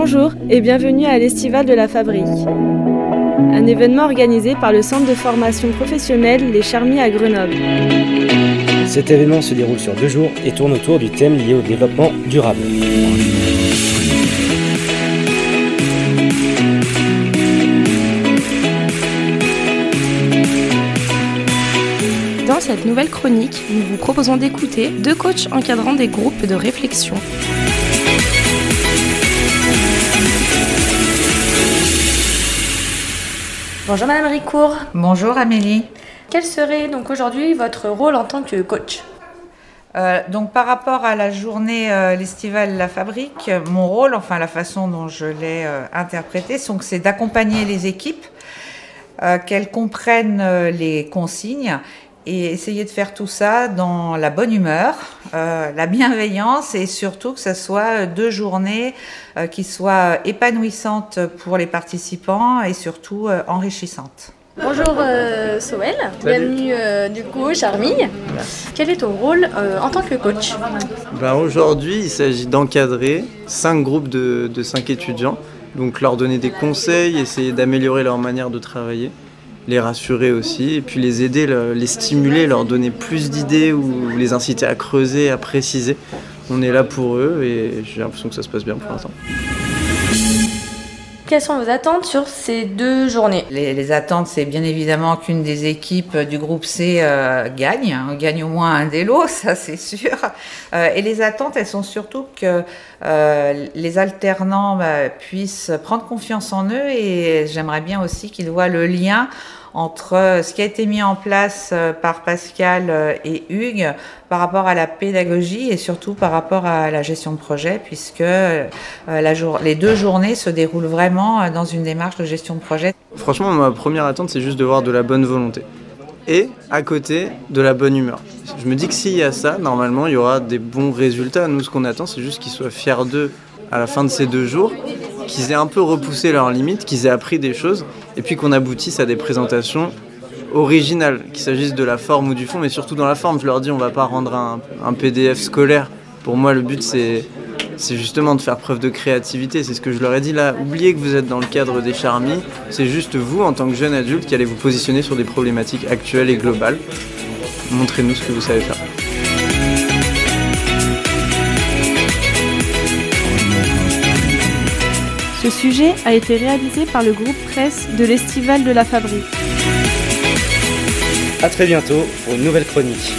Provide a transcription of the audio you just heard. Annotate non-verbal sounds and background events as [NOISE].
Bonjour et bienvenue à l'Estival de la Fabrique. Un événement organisé par le centre de formation professionnelle Les Charmis à Grenoble. Cet événement se déroule sur deux jours et tourne autour du thème lié au développement durable. Dans cette nouvelle chronique, nous vous proposons d'écouter deux coachs encadrant des groupes de réflexion. Bonjour Madame Ricourt. Bonjour Amélie. Quel serait donc aujourd'hui votre rôle en tant que coach? Euh, donc par rapport à la journée euh, l'estivale La Fabrique, mon rôle, enfin la façon dont je l'ai euh, interprété, c'est d'accompagner les équipes, euh, qu'elles comprennent les consignes et essayer de faire tout ça dans la bonne humeur, euh, la bienveillance et surtout que ce soit deux journées euh, qui soient épanouissantes pour les participants et surtout euh, enrichissantes. Bonjour euh, Soël, bienvenue euh, du coup Charmille. Quel est ton rôle euh, en tant que coach Ben, Aujourd'hui, il s'agit d'encadrer cinq groupes de, de cinq étudiants, donc leur donner des conseils, essayer d'améliorer leur manière de travailler, les rassurer aussi, et puis les aider, le- les stimuler, leur donner plus d'idées ou les inciter à creuser, à préciser. On est là pour eux et j'ai l'impression que ça se passe bien pour l'instant. Quelles sont vos attentes sur ces deux journées? Les, les attentes, c'est bien évidemment qu'une des équipes du groupe C euh, gagne, hein, gagne au moins un des lots, [LAUGHS] ça c'est sûr. Euh, et les attentes, elles sont surtout que euh, les alternants bah, puissent prendre confiance en eux et j'aimerais bien aussi qu'ils voient le lien entre ce qui a été mis en place euh, par Pascal euh, et Hugues par rapport à la pédagogie et surtout par rapport à la gestion de projet, puisque euh, les deux journées se déroulent vraiment euh, dans une démarche de gestion de projet. Franchement, ma première attente, c'est juste de voir de la bonne volonté. Et à côté, de la bonne humeur. Je me dis que s'il y a ça, normalement, il y aura des bons résultats. Nous, ce qu'on attend, c'est juste qu'ils soient fiers d'eux à la fin de ces deux jours, qu'ils aient un peu repoussé leurs limites, qu'ils aient appris des choses, et puis qu'on aboutisse à des présentations originales, qu'il s'agisse de la forme ou du fond, mais surtout dans la forme. Je leur dis, on va pas rendre un, un PDF scolaire. Pour moi, le but, c'est c'est justement de faire preuve de créativité. C'est ce que je leur ai dit là. Oubliez que vous êtes dans le cadre des charmis. C'est juste vous, en tant que jeune adulte, qui allez vous positionner sur des problématiques actuelles et globales. Montrez-nous ce que vous savez faire. Ce sujet a été réalisé par le groupe presse de l'Estival de la Fabrique. A très bientôt pour une nouvelle chronique.